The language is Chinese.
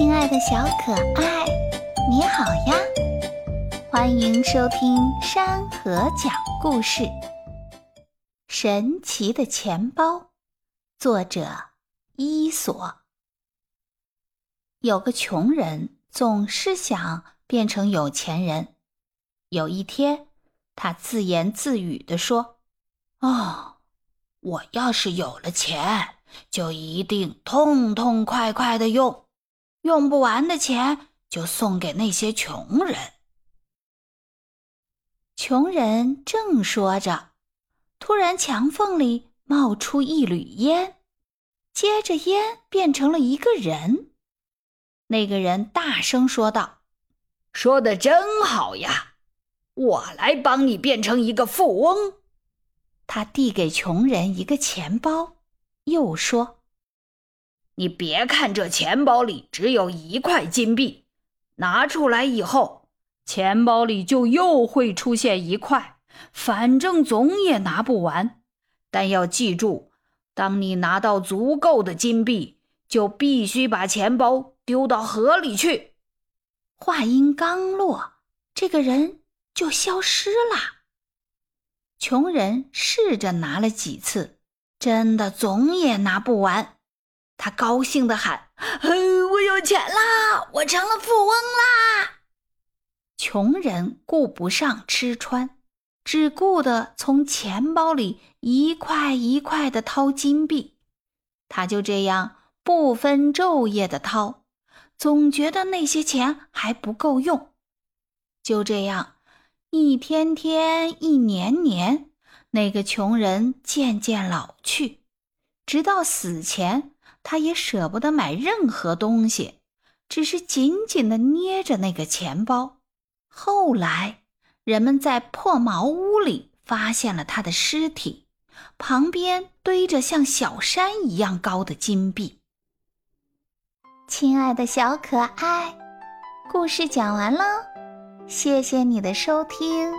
亲爱的小可爱，你好呀！欢迎收听山河讲故事。神奇的钱包，作者伊索。有个穷人总是想变成有钱人。有一天，他自言自语地说：“哦，我要是有了钱，就一定痛痛快快的用。”用不完的钱就送给那些穷人。穷人正说着，突然墙缝里冒出一缕烟，接着烟变成了一个人。那个人大声说道：“说的真好呀，我来帮你变成一个富翁。”他递给穷人一个钱包，又说。你别看这钱包里只有一块金币，拿出来以后，钱包里就又会出现一块，反正总也拿不完。但要记住，当你拿到足够的金币，就必须把钱包丢到河里去。话音刚落，这个人就消失了。穷人试着拿了几次，真的总也拿不完。他高兴地喊：“我有钱啦！我成了富翁啦！”穷人顾不上吃穿，只顾得从钱包里一块一块的掏金币。他就这样不分昼夜的掏，总觉得那些钱还不够用。就这样，一天天，一年年，那个穷人渐渐老去，直到死前。他也舍不得买任何东西，只是紧紧的捏着那个钱包。后来，人们在破茅屋里发现了他的尸体，旁边堆着像小山一样高的金币。亲爱的小可爱，故事讲完了，谢谢你的收听。